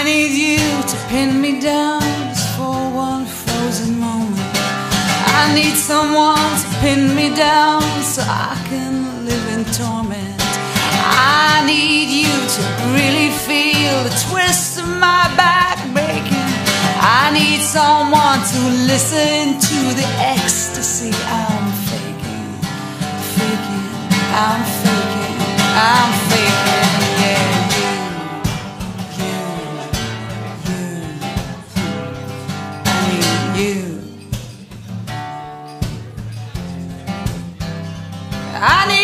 I need you to pin me down just for one frozen moment. I need someone to pin me down so I can live in torment. I need you to really feel the twist of my back breaking. I need someone to listen to the ecstasy I'm faking, faking, I'm faking, I'm faking. ¡Ale!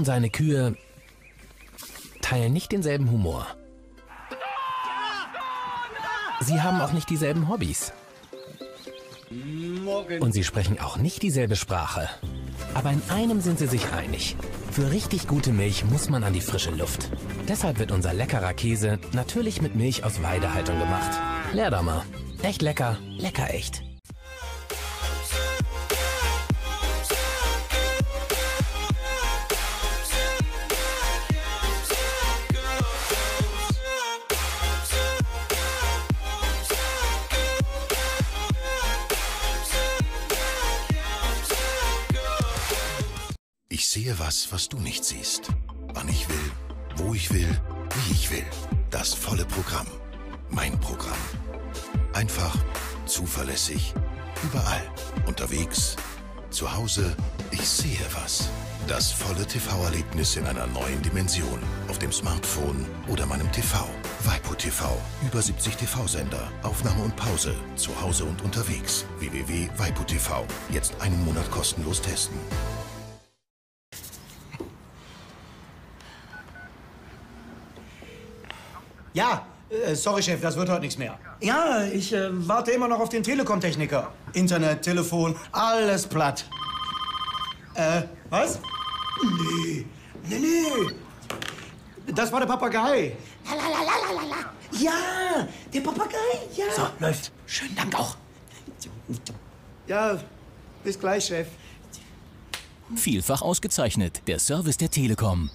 Und seine Kühe teilen nicht denselben Humor. Sie haben auch nicht dieselben Hobbys. Und sie sprechen auch nicht dieselbe Sprache. Aber in einem sind sie sich einig. Für richtig gute Milch muss man an die frische Luft. Deshalb wird unser leckerer Käse natürlich mit Milch aus Weidehaltung gemacht. Leer da mal. Echt lecker, lecker echt. Was, du nicht siehst. Wann ich will, wo ich will, wie ich will. Das volle Programm. Mein Programm. Einfach, zuverlässig, überall. Unterwegs, zu Hause. Ich sehe was. Das volle TV-Erlebnis in einer neuen Dimension. Auf dem Smartphone oder meinem TV. Waipu TV. Über 70 TV-Sender. Aufnahme und Pause. Zu Hause und unterwegs. www.waipu TV. Jetzt einen Monat kostenlos testen. Ja, äh, sorry Chef, das wird heute nichts mehr. Ja, ich äh, warte immer noch auf den Telekom-Techniker. Internet, Telefon, alles platt. Äh, was? Nee, nee, nee. Das war der Papagei. Lalalala. Ja, der Papagei, ja. So, läuft. Schönen Dank auch. Ja, bis gleich, Chef. Vielfach ausgezeichnet. Der Service der Telekom.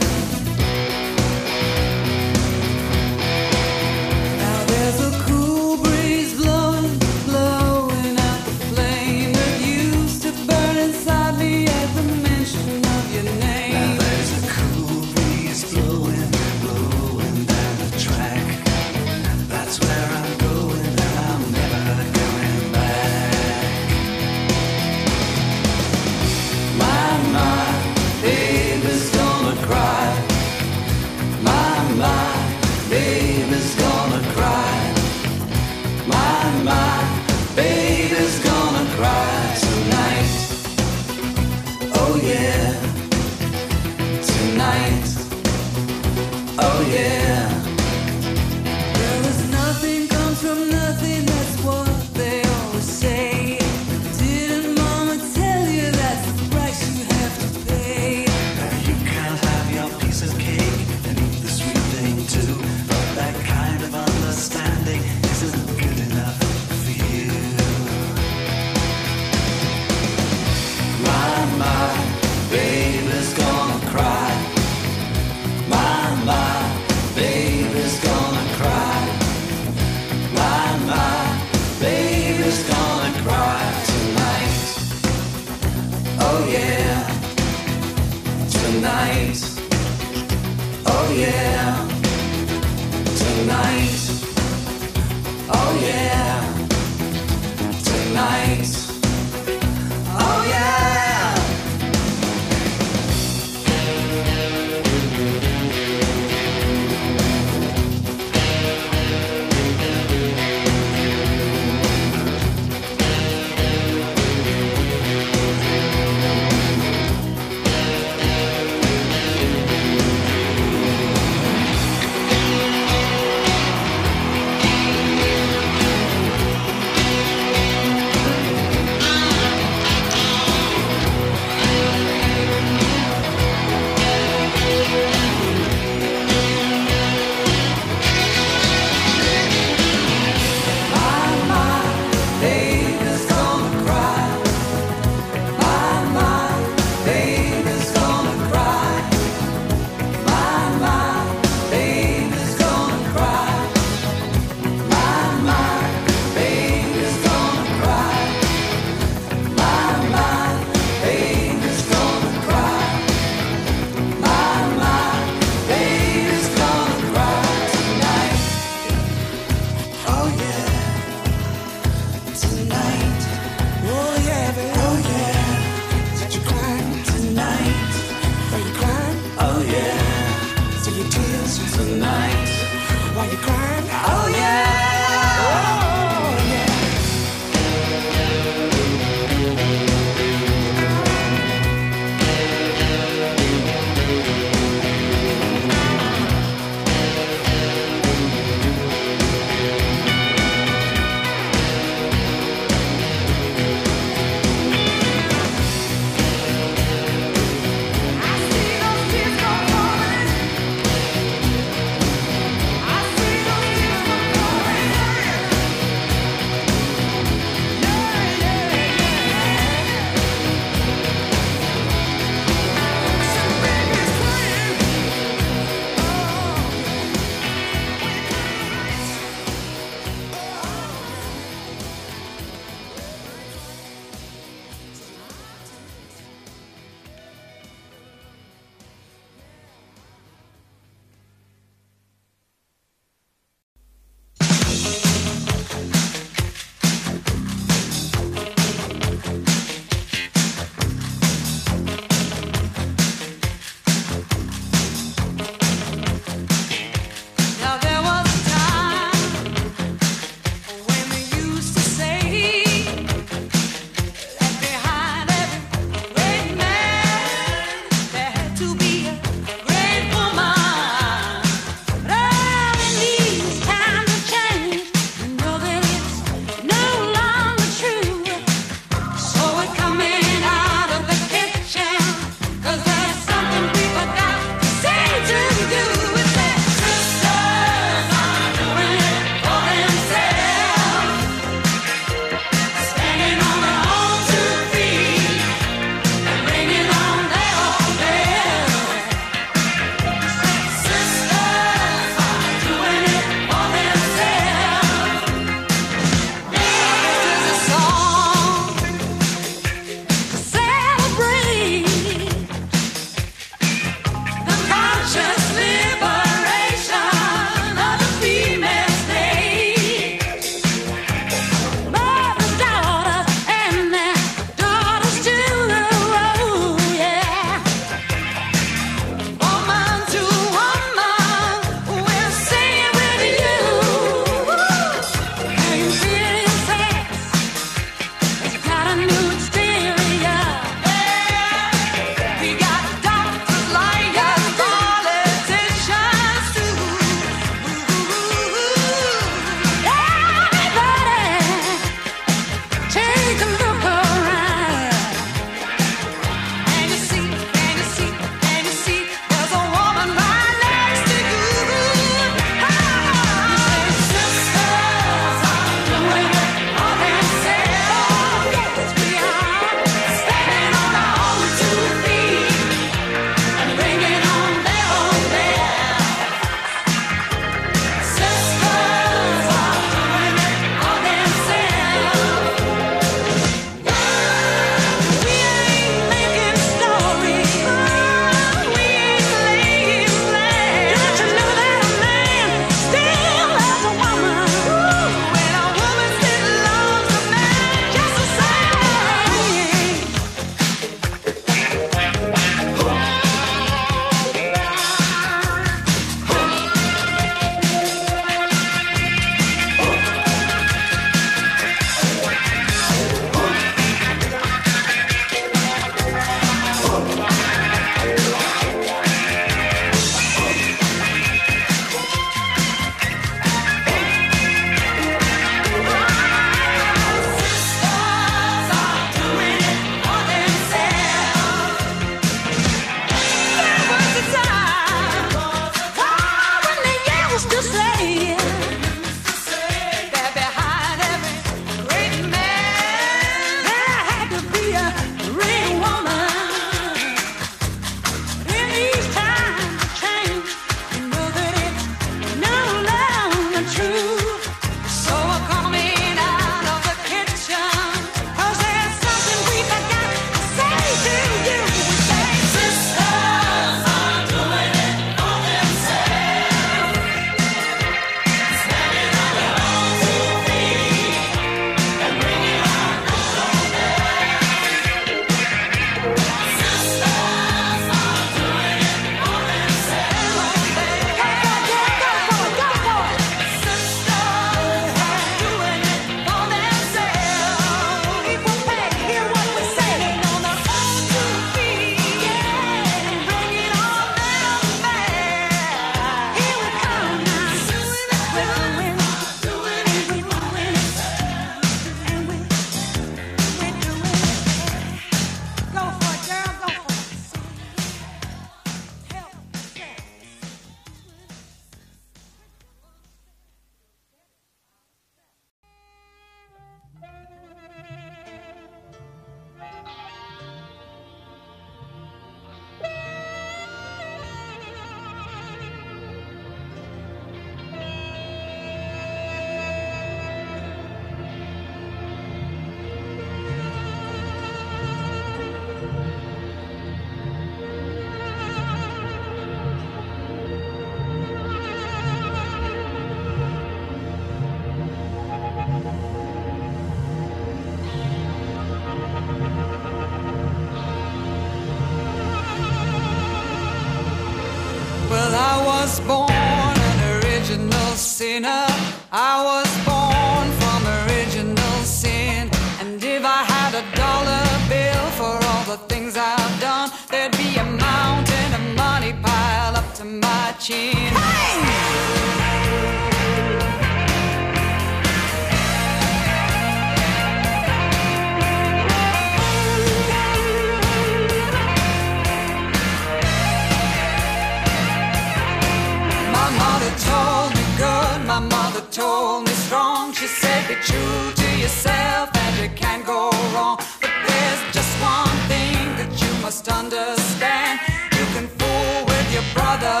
Mother told me strong. She said, Be true to yourself and you can't go wrong. But there's just one thing that you must understand. You can fool with your brother,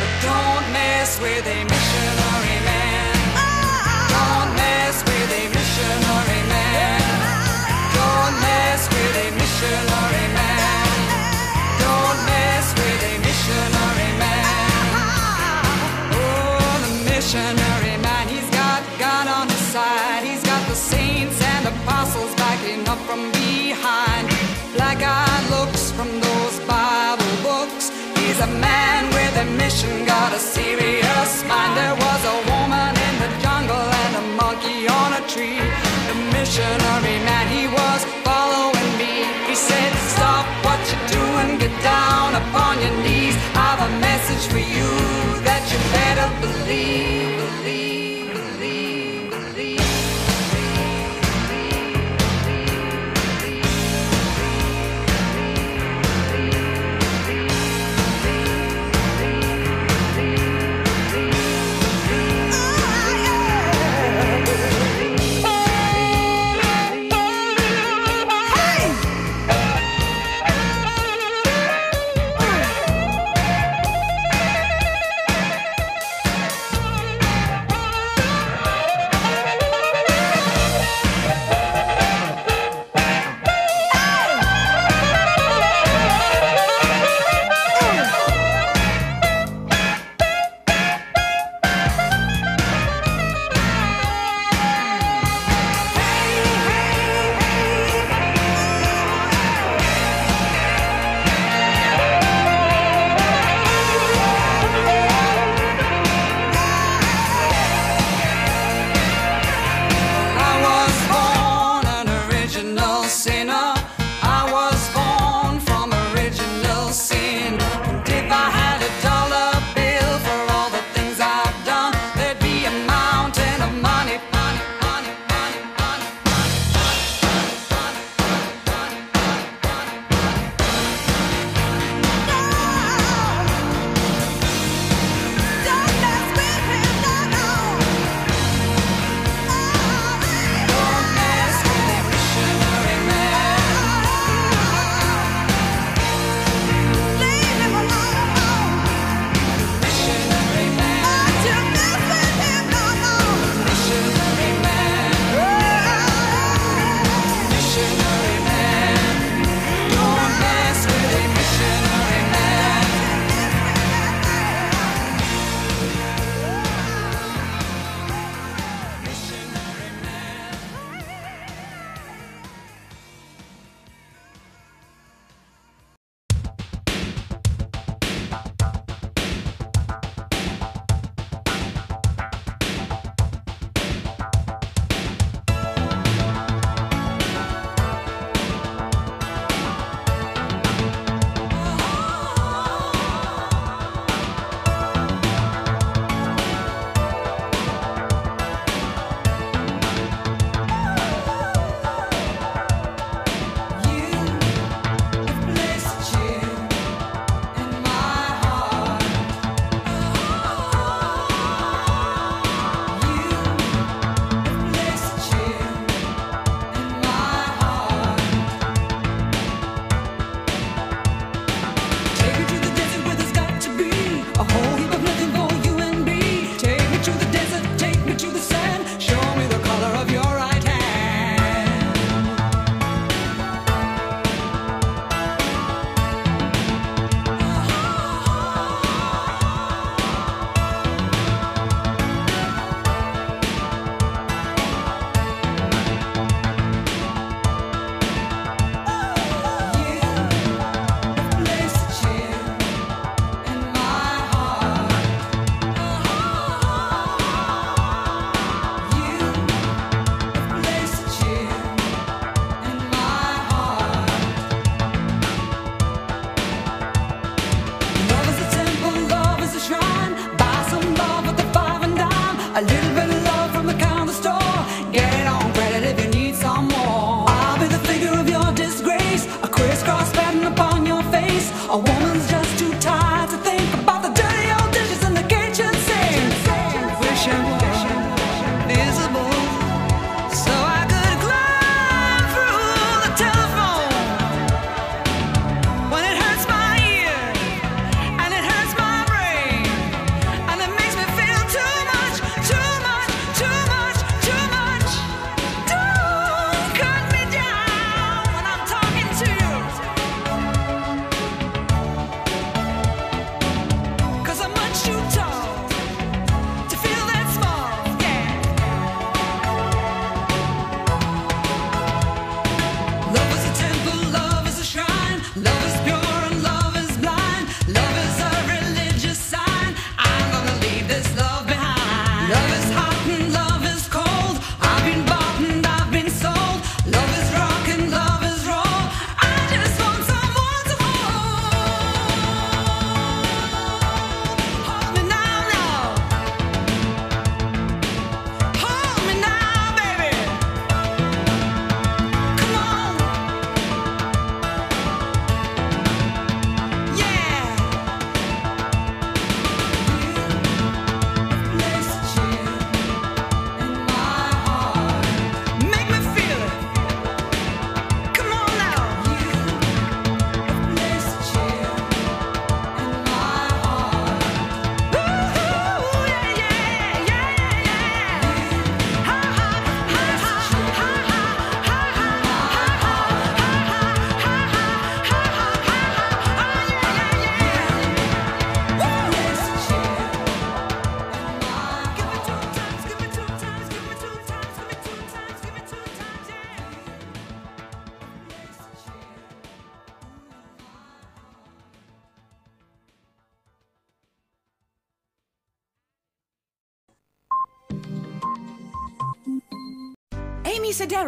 but don't mess with a missionary man. Don't mess with a missionary man. Don't mess with a missionary man. Don't mess with a missionary man. Oh, the missionary from behind. Black eyed looks from those Bible books. He's a man with a mission, got a serious mind. There was a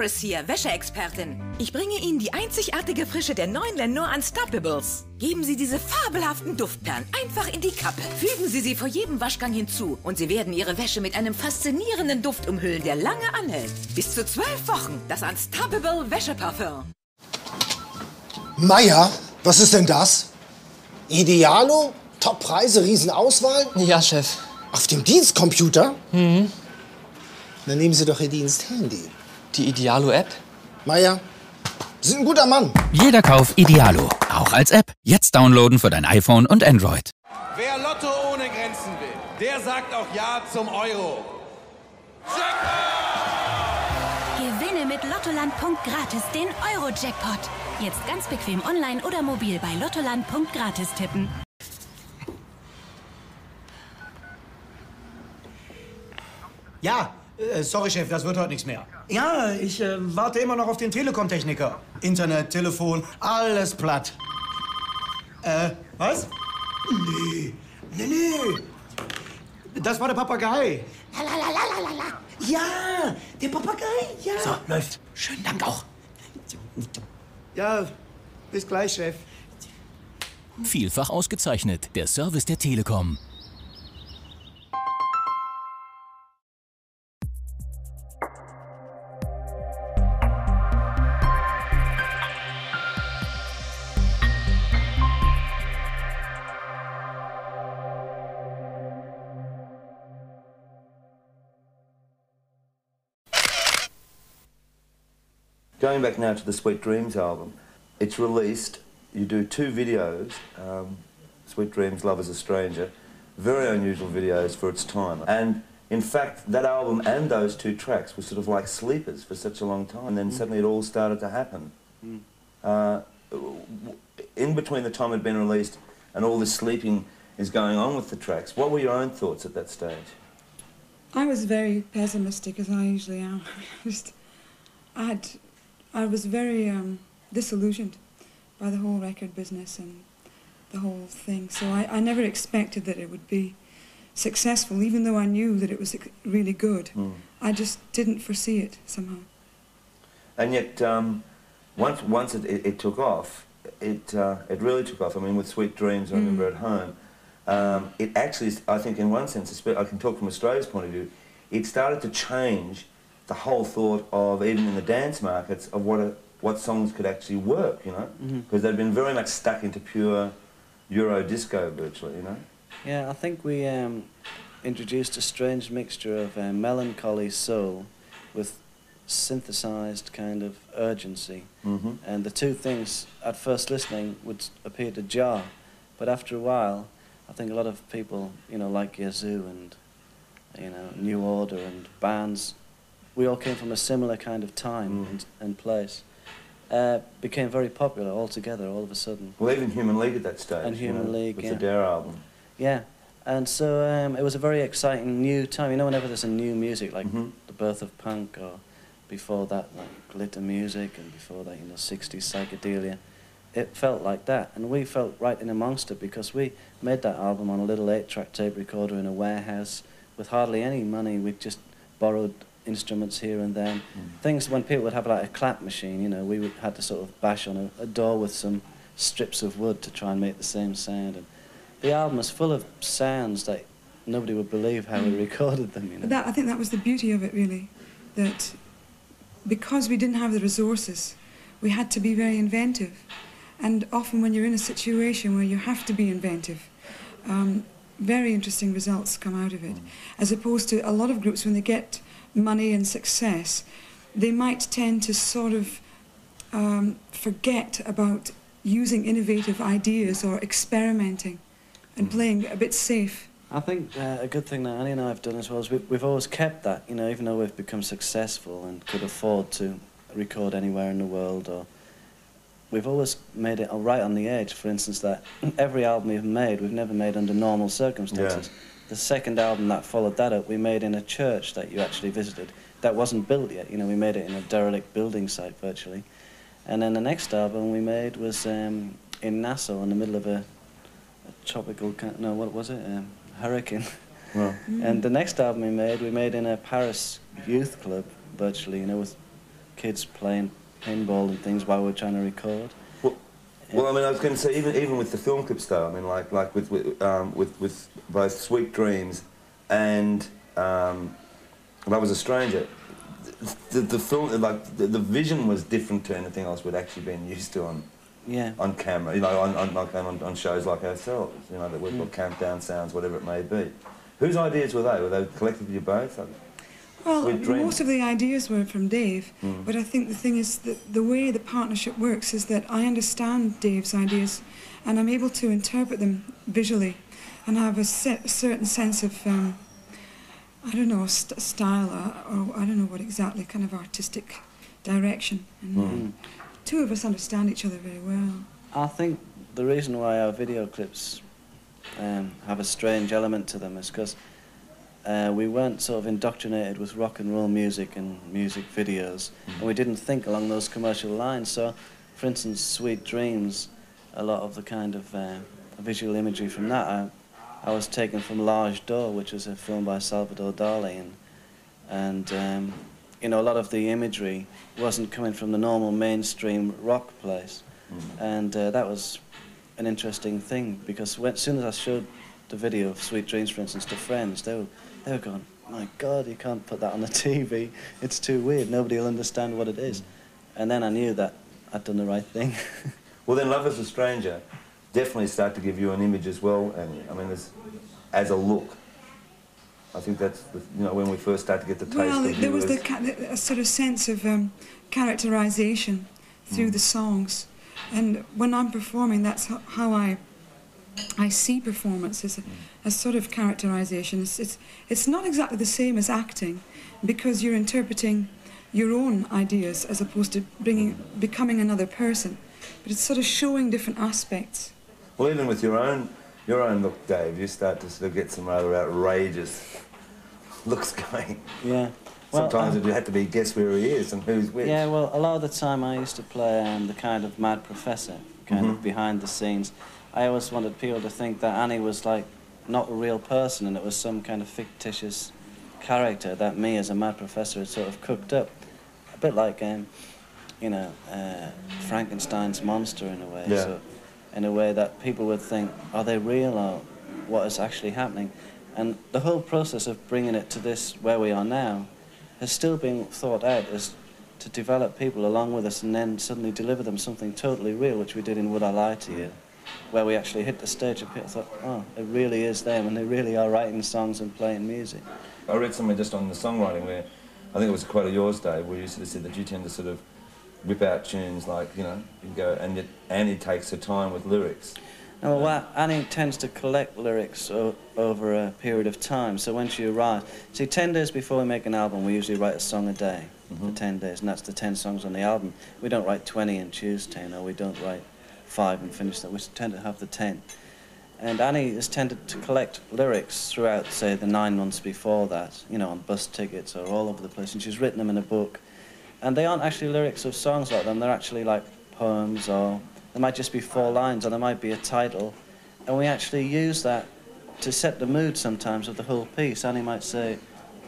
Sedaris hier, Wäscheexpertin. Ich bringe Ihnen die einzigartige Frische der neuen Lenore Unstoppables. Geben Sie diese fabelhaften Duftperlen einfach in die Kappe. Fügen Sie sie vor jedem Waschgang hinzu und Sie werden Ihre Wäsche mit einem faszinierenden Duft umhüllen, der lange anhält. Bis zu zwölf Wochen. Das Unstoppable Wäscheparfum. Meier, was ist denn das? Idealo? Top-Preise, Riesenauswahl? Ja, Chef. Auf dem Dienstcomputer? Mhm. Dann nehmen Sie doch Ihr Diensthandy. Die Idealo-App? Meier, Sie sind ein guter Mann. Jeder Kauf Idealo, auch als App. Jetzt downloaden für dein iPhone und Android. Wer Lotto ohne Grenzen will, der sagt auch Ja zum Euro. Gewinne mit Lottoland. Gratis den Euro-Jackpot. Jetzt ganz bequem online oder mobil bei Lottoland.gratis tippen. Ja, äh, sorry, Chef, das wird heute nichts mehr. Ja, ich äh, warte immer noch auf den Telekom-Techniker. Internet, Telefon, alles platt. Äh, was? Nee, nee, nee. Das war der Papagei. Lalalala. Ja, der Papagei, ja. So, läuft. Schönen Dank auch. Ja, bis gleich, Chef. Vielfach ausgezeichnet. Der Service der Telekom. Going back now to the Sweet Dreams album, it's released. You do two videos, um, Sweet Dreams, Love is a Stranger, very unusual videos for its time. And in fact, that album and those two tracks were sort of like sleepers for such a long time. And then suddenly it all started to happen. Mm. Uh, in between the time it had been released and all this sleeping is going on with the tracks, what were your own thoughts at that stage? I was very pessimistic, as I usually am. Just, I had, I was very um, disillusioned by the whole record business and the whole thing. So I, I never expected that it would be successful, even though I knew that it was really good. Mm. I just didn't foresee it somehow. And yet, um, once once it, it, it took off, it uh, it really took off. I mean, with Sweet Dreams, I remember Mm. at home, um, it actually, I think, in one sense, I can talk from Australia's point of view, it started to change the whole thought of even in the dance markets of what a, what songs could actually work. You know, Mhm. because they'd been very much stuck into pure Euro disco virtually. You know. Yeah, I think we um, introduced a strange mixture of uh, melancholy soul with synthesized kind of urgency. Mhm. And the two things, at first listening, would appear to jar. But after a while, I think a lot of people, you know, like Yazoo and, you know, New Order and bands, we all came from a similar kind of time and, and place, uh, became very popular altogether all of a sudden. Well, even Human League at that stage. And you Human know, League, with yeah. the Dare album. Yeah, and so um, it was a very exciting new time. You know, whenever there's a new music, like Mm-hmm. the birth of punk, or before that, like glitter music, and before that, you know, 60s psychedelia, it felt like that. And we felt right in amongst it because we made that album on a little eight track tape recorder in a warehouse with hardly any money. We just borrowed instruments here and then. Mm. Things when people would have like a clap machine, you know, we would had to sort of bash on a, a door with some strips of wood to try and make the same sound. And the album is full of sounds that nobody would believe how we mm. recorded them. You know. That, I think that was the beauty of it, really, that because we didn't have the resources, we had to be very inventive. And often, when you're in a situation where you have to be inventive, um, very interesting results come out of it. Mm. As opposed to a lot of groups, when they get money and success, they might tend to sort of um, forget about using innovative ideas or experimenting and playing a bit safe. I think uh, a good thing that Annie and I have done as well is we, we've always kept that, you know, even though we've become successful and could afford to record anywhere in the world, or we've always made it right on the edge. For instance, that every album we've made, we've never made under normal circumstances. The second album that followed that up, we made in a church that you actually visited. That wasn't built yet, you know, we made it in a derelict building site virtually. And then the next album we made was um, in Nassau in the middle of a, a tropical, no, what was it? Um, hurricane. Well. And the next album we made, we made in a Paris youth club virtually, you know, with kids playing pinball and things while we we're trying to record. Well, I mean, I was going to say even even with the film clip though. I mean, like like with with um, with, with both Sweet Dreams and um, Love Is a Stranger. The, the film, like the, the vision was different to anything else we'd actually been used to on Yeah. on camera. You know, on on, like, on, on shows like ourselves. You know, that we've got Mm. countdown sounds, whatever it may be. Whose ideas were they? Were they collectively both? Like, Well, Sweet Dreams? most of the ideas were from Dave, Mm. but I think the thing is that the way the partnership works is that I understand Dave's ideas and I'm able to interpret them visually and have a, set, a certain sense of, um, I don't know, st- style or, or I don't know what exactly, kind of artistic direction. And Mm. two of us understand each other very well. I think the reason why our video clips um, have a strange element to them is because uh, we weren't sort of indoctrinated with rock and roll music and music videos, and we didn't think along those commercial lines. So, for instance, Sweet Dreams, a lot of the kind of uh, visual imagery from that I, I was taken from L'Age d'Or, which was a film by Salvador Dali, and, and um, you know, a lot of the imagery wasn't coming from the normal mainstream rock place. And uh, that was an interesting thing because when, as soon as I showed the video of Sweet Dreams, for instance, to friends, they were, they were going, my God, you can't put that on the TV. It's too weird. Nobody will understand what it is. And then I knew that I'd done the right thing. Well, then Love Is a Stranger definitely start to give you an image as well, and I mean, as, as a look. I think that's the, you know when we first start to get the taste Well, there was the, a sort of sense of um, characterization through the songs, and when I'm performing, that's ho- how I I see performance as a, as sort of characterization. It's, it's it's not exactly the same as acting, because you're interpreting your own ideas as opposed to bringing becoming another person, but it's sort of showing different aspects. Well, even with your own your own look, Dave, you start to sort of get some rather outrageous looks going. Yeah. Well, Sometimes um, it had to be guess where he is and who's which. Yeah, well, a lot of the time I used to play um, the kind of mad professor, kind of Mhm. behind the scenes. I always wanted people to think that Annie was like not a real person and it was some kind of fictitious character that me as a mad professor had sort of cooked up. A bit like, um, you know, uh, Frankenstein's monster in a way. Yeah. So, in a way that people would think, are they real or what is actually happening? And the whole process of bringing it to this, where we are now, has still been thought out as to develop people along with us and then suddenly deliver them something totally real, which we did in Would I Lie to You, where we actually hit the stage and people thought, oh, it really is them and they really are writing songs and playing music. I read somewhere just on the songwriting where I think it was quite a yours, day, where you sort of said that you tend to sort of whip out tunes like you know you go and yet Annie takes her time with lyrics. Now, well, Annie tends to collect lyrics o- over a period of time. So when she arrives, see, 10 days before we make an album, we usually write a song a day for mm-hmm. 10 days, and that's the 10 songs on the album. We don't write 20 and choose 10, or we don't write 5 and finish that. We tend to have the 10. And Annie has tended to collect lyrics throughout, say, the nine months before that, you know, on bus tickets or all over the place, and she's written them in a book. And they aren't actually lyrics of songs like them, they're actually like poems or there might just be four lines or there might be a title. And we actually use that to set the mood sometimes of the whole piece. Annie might say,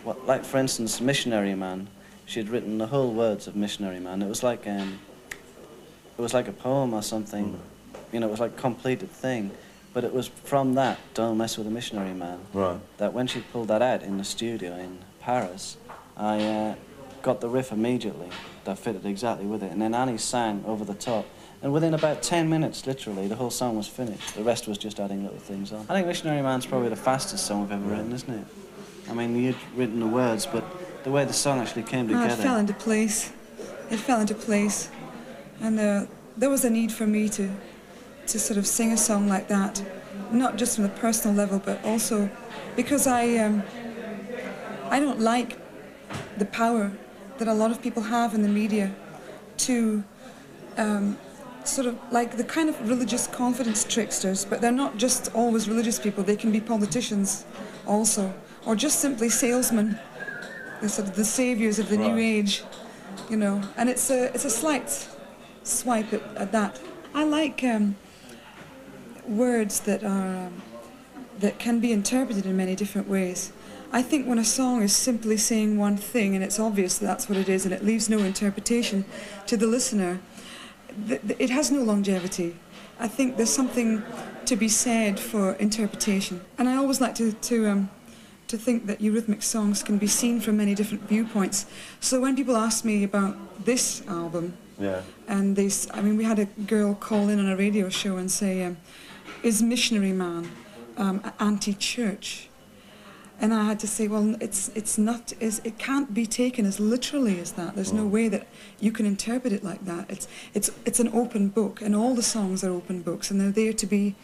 what, like for instance, Missionary Man. She had written the whole words of Missionary Man. It was like um, it was like a poem or something. You know, it was like a completed thing. But it was from that, Don't Mess with a Missionary Man, Right. that when she pulled that out in the studio in Paris, I uh, got the riff immediately that fitted exactly with it. And then Annie sang over the top. And within about 10 minutes, literally, the whole song was finished. The rest was just adding little things on. I think Missionary Man's probably the fastest song we've ever written, isn't it? I mean, you'd written the words, but the way the song actually came together. it fell into place. It fell into place, and uh, there was a need for me to, to sort of sing a song like that, not just from the personal level, but also because I, um, I don't like the power that a lot of people have in the media to um, sort of like the kind of religious confidence tricksters, but they're not just always religious people, they can be politicians also, or just simply salesmen, the sort of the saviors of the new age, you know. And it's a, it's a slight swipe at, at that. I like um, words that are um, that can be interpreted in many different ways. I think when a song is simply saying one thing and it's obvious that that's what it is and it leaves no interpretation to the listener, th- th- it has no longevity. I think there's something to be said for interpretation. And I always like to, to, um, to think that Eurythmic songs can be seen from many different viewpoints. So when people ask me about this album, Yeah. and they, I mean, we had a girl call in on a radio show and say, um, "Is Missionary Man um, anti-church?" And I had to say, "Well, it's it's not. Is it can't be taken as literally as that. There's no mm. way that you can interpret it like that. It's it's it's an open book, and all the songs are open books, and they're there to be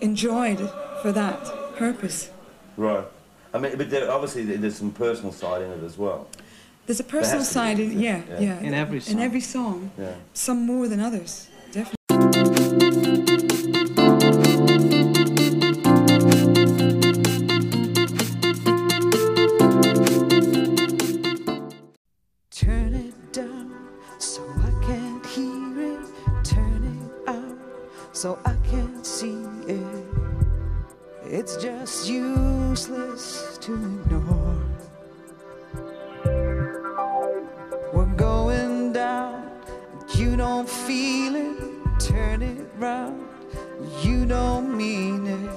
enjoyed for that purpose. Right. I mean, but there, obviously there's some personal side in it as well. There's a personal has to be, side in yeah, it? yeah, Yeah. In every in song. every song. Yeah. Some more than others, so I can't see it. It's just useless to ignore. We're going down, you don't feel it. Turn it round, you don't mean it.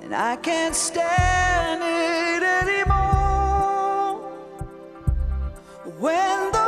And I can't stand it anymore. When the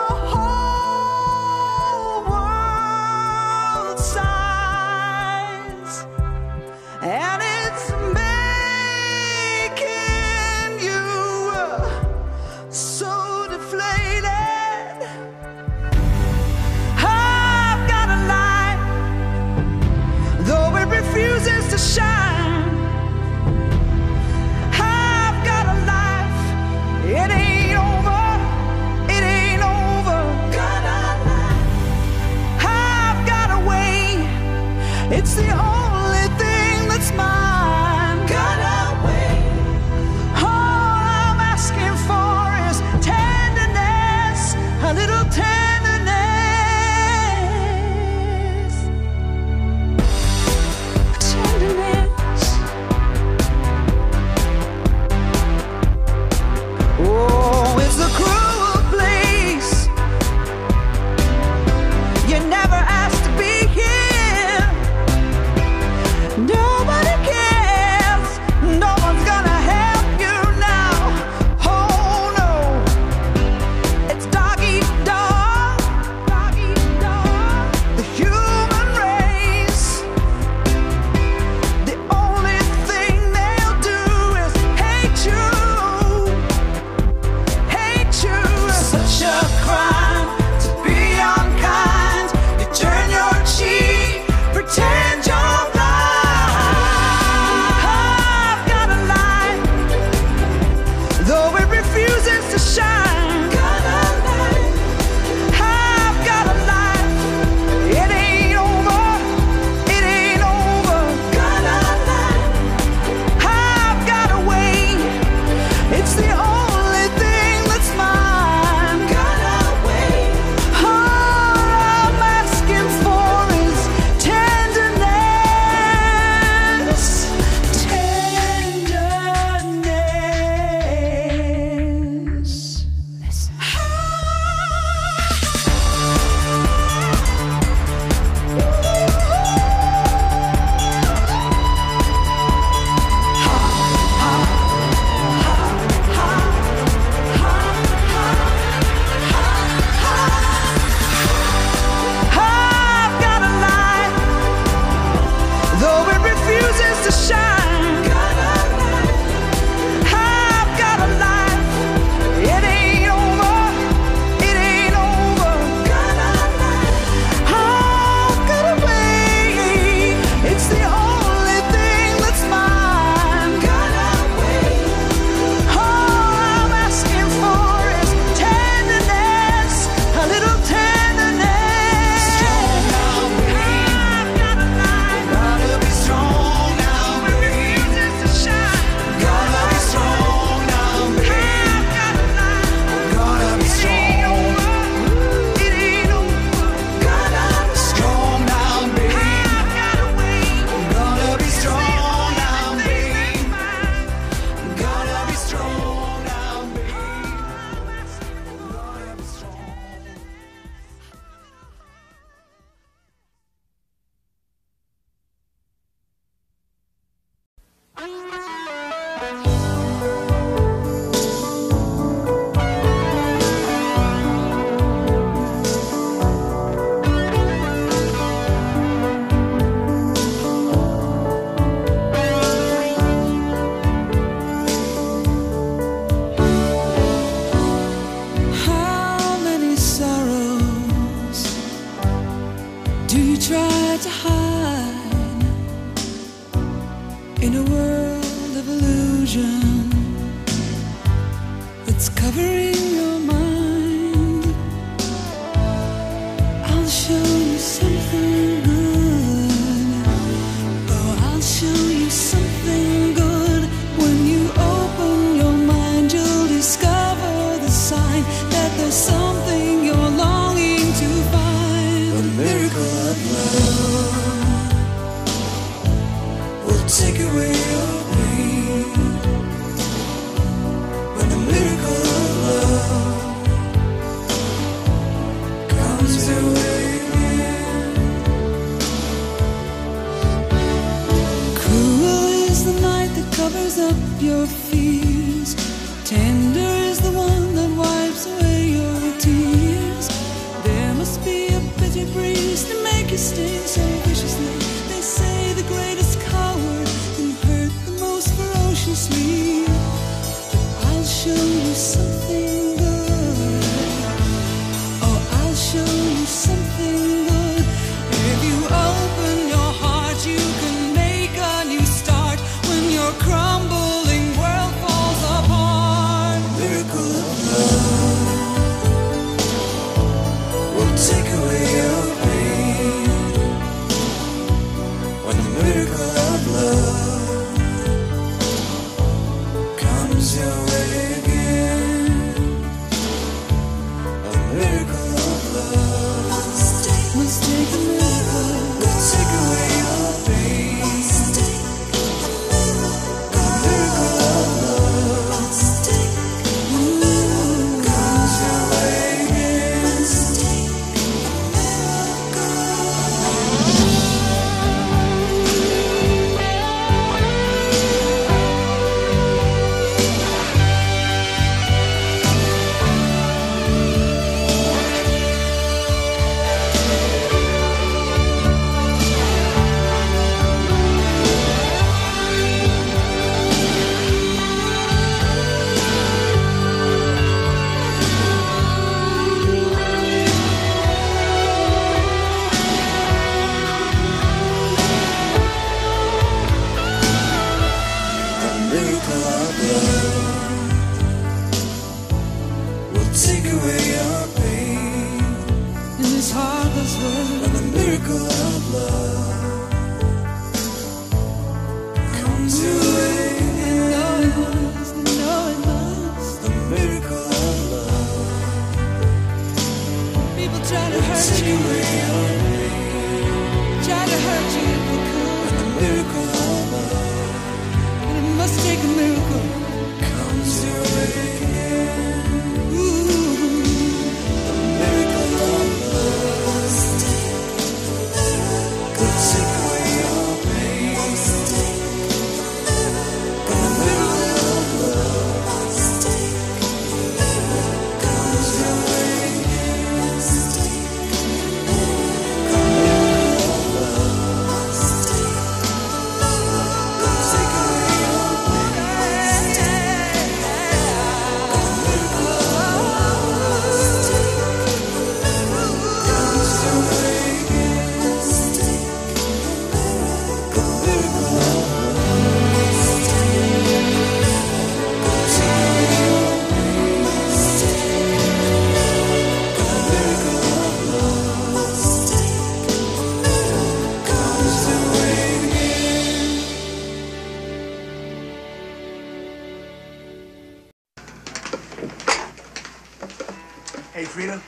Frida?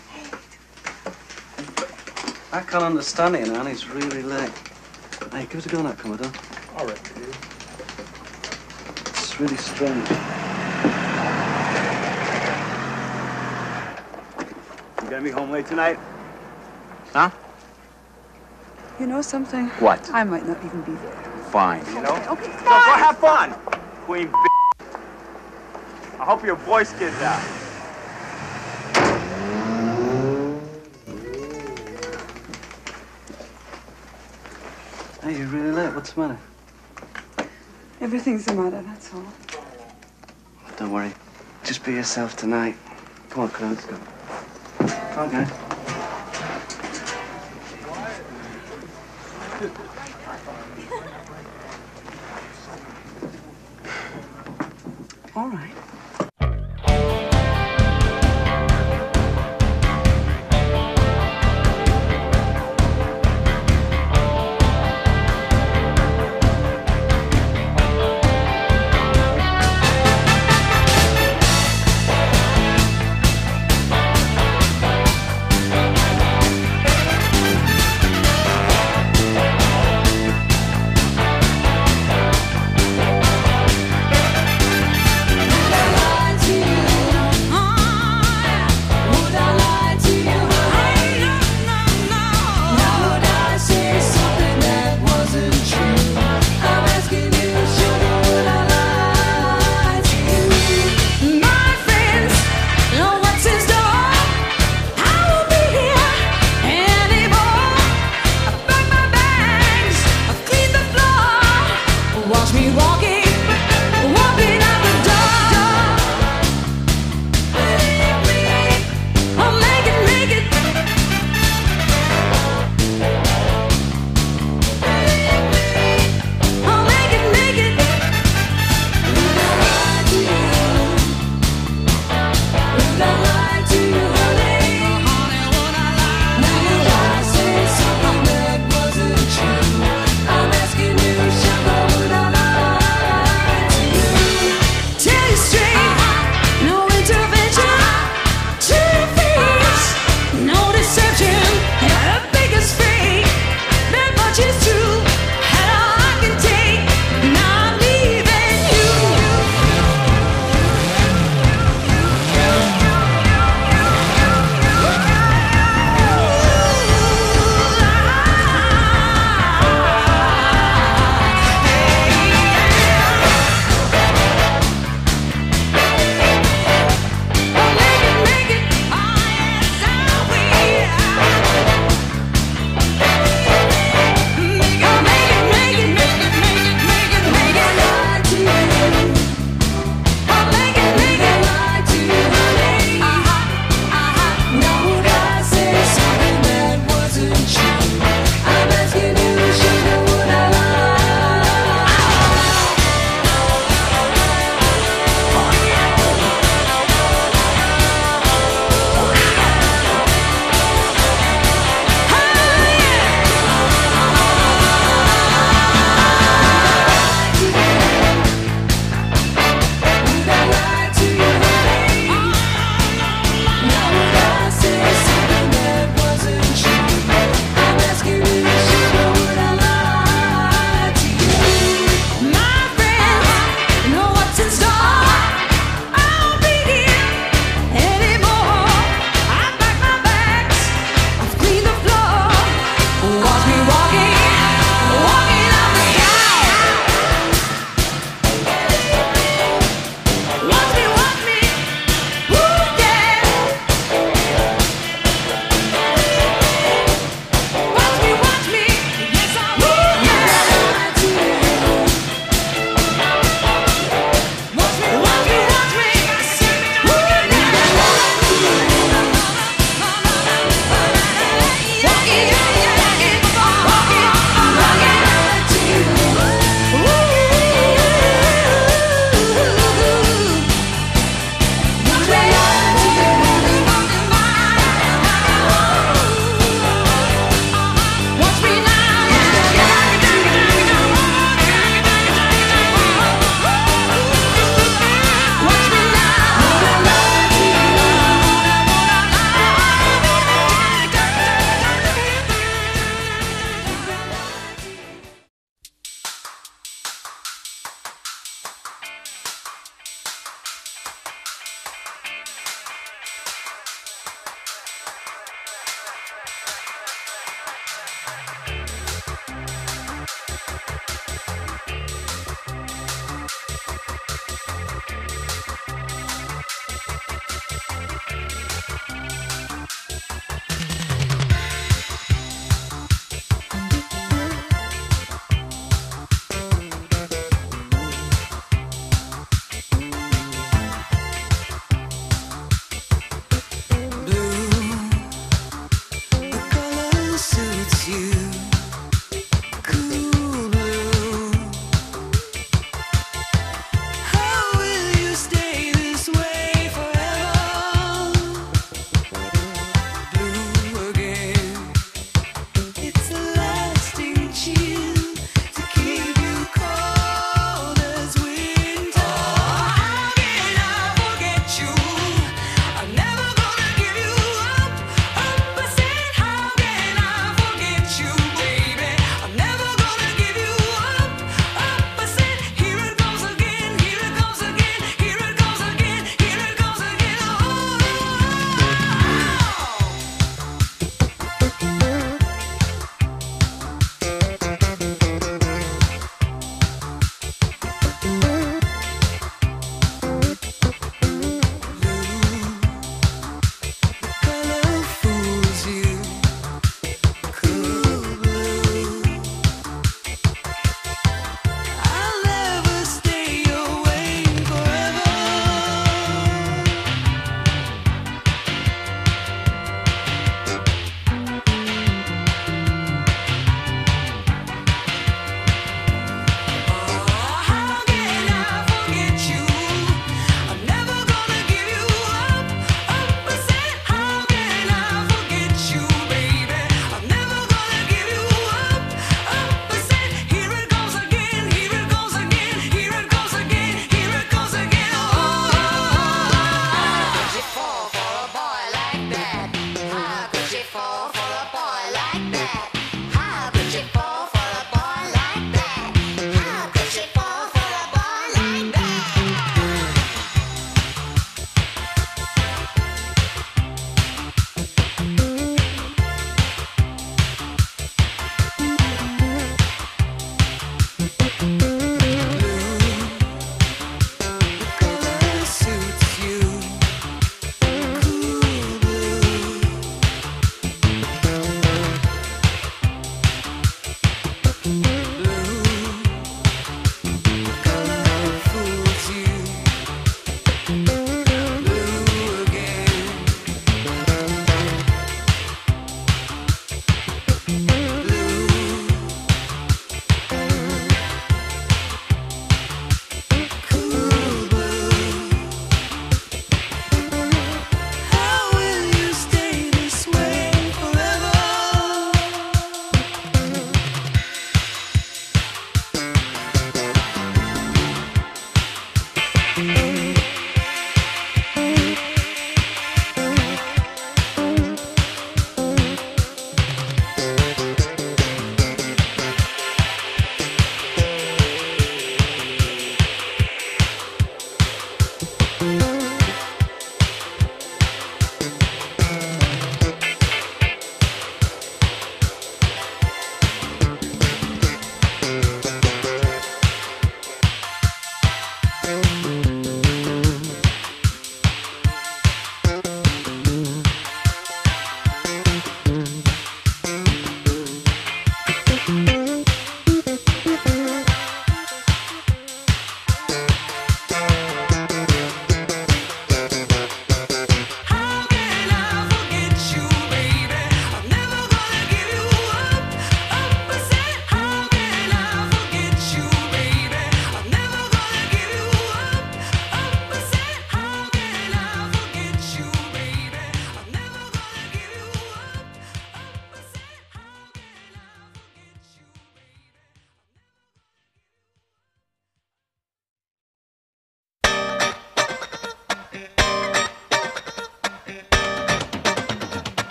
I can't understand it, Annie. It's really late. Hey, give us a go now, Commodore. All right. It's really strange. You gonna be home late tonight? Huh? You know something? What? I might not even be there. Fine. You know? Okay, okay fine. So go have fun, queen b I hope your voice gets out. right, what's the matter? Everything's the matter, that's all. Don't worry. Just be yourself tonight. Come on, Claude, let's go.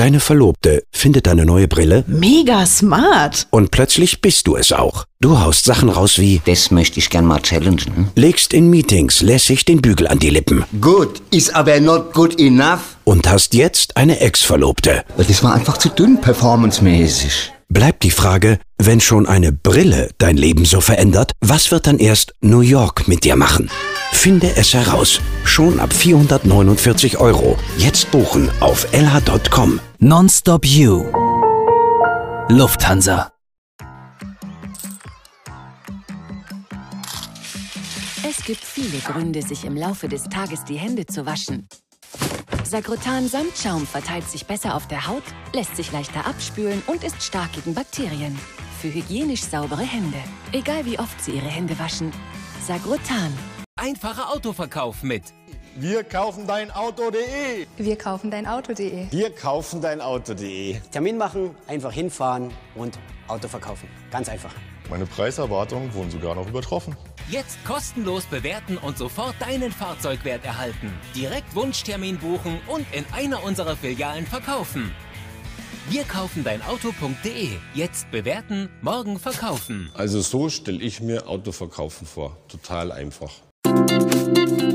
Deine Verlobte findet deine neue Brille Mega smart. und plötzlich bist du es auch. Du haust Sachen raus wie Das möchte ich gern mal challengen. legst in Meetings lässig den Bügel an die Lippen Good is aber not good enough. und hast jetzt eine Ex-Verlobte. Das war einfach zu dünn performancemäßig. Bleibt die Frage, wenn schon eine Brille dein Leben so verändert, was wird dann erst New York mit dir machen? Finde es heraus. Schon ab 449 Euro. Jetzt buchen auf lh.com. Nonstop You. Lufthansa. Es gibt viele Gründe, sich im Laufe des Tages die Hände zu waschen. Sagrotan Samtschaum verteilt sich besser auf der Haut, lässt sich leichter abspülen und ist stark gegen Bakterien. Für hygienisch saubere Hände. Egal wie oft Sie Ihre Hände waschen. Sagrotan. Einfacher Autoverkauf mit Wir kaufen dein Auto.de. Wir kaufen dein Auto.de. Wir kaufen dein Auto.de. Termin machen, einfach hinfahren und Auto verkaufen. Ganz einfach. Meine Preiserwartungen wurden sogar noch übertroffen. Jetzt kostenlos bewerten und sofort deinen Fahrzeugwert erhalten. Direkt Wunschtermin buchen und in einer unserer Filialen verkaufen. Wir kaufen dein Auto.de. Jetzt bewerten, morgen verkaufen. Also so stelle ich mir Autoverkaufen vor. Total einfach. He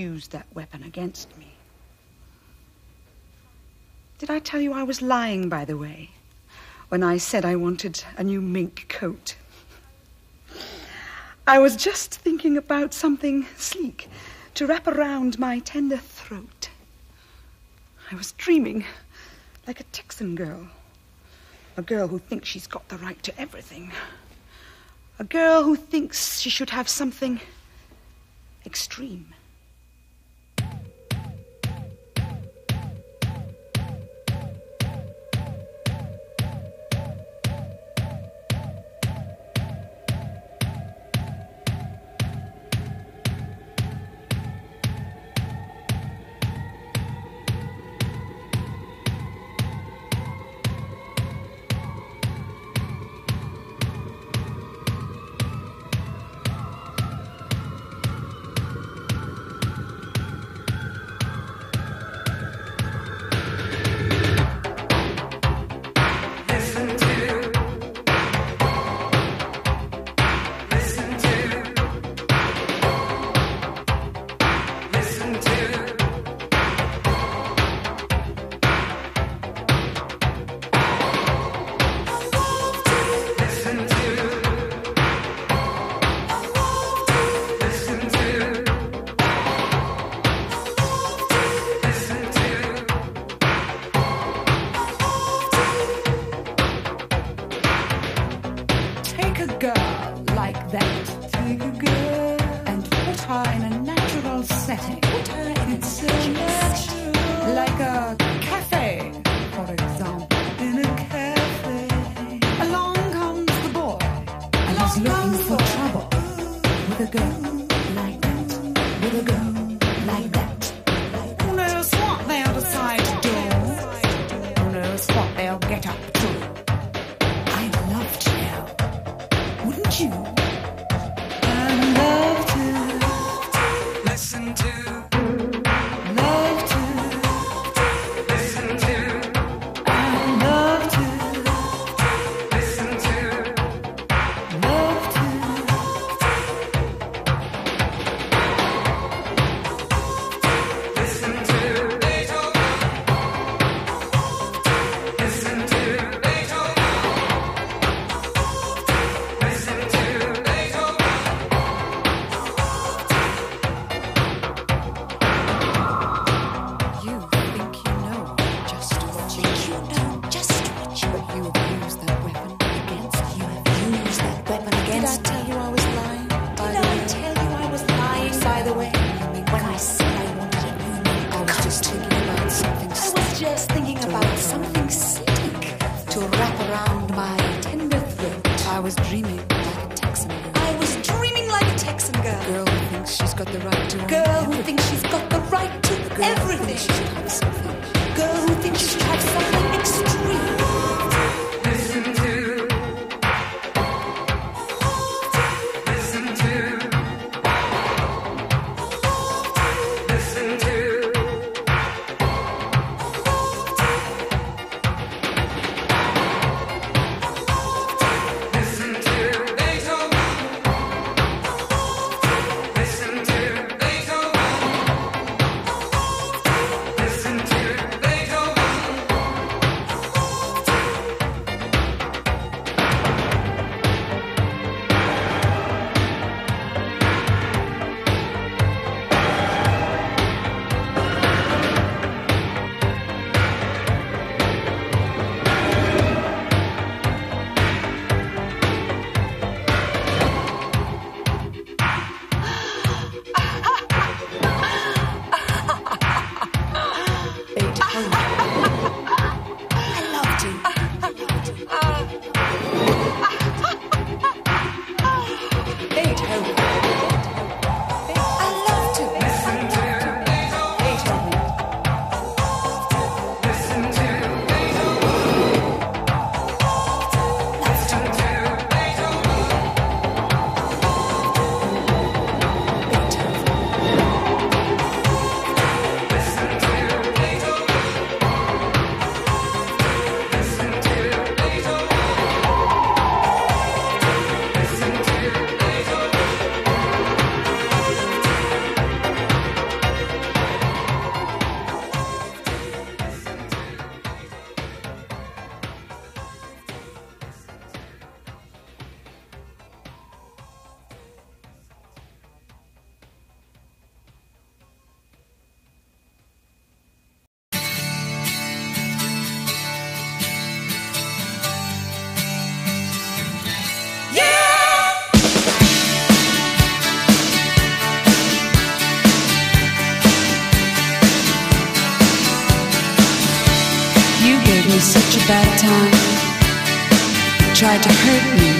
used that weapon against me. Did I tell you I was lying, by the way, when I said I wanted a new mink coat? I was just thinking about something sleek to wrap around my tender throat. I was dreaming like a Texan girl. A girl who thinks she's got the right to everything. A girl who thinks she should have something extreme. Bad time. Tried to hurt me,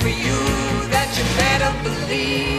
for you that you better believe.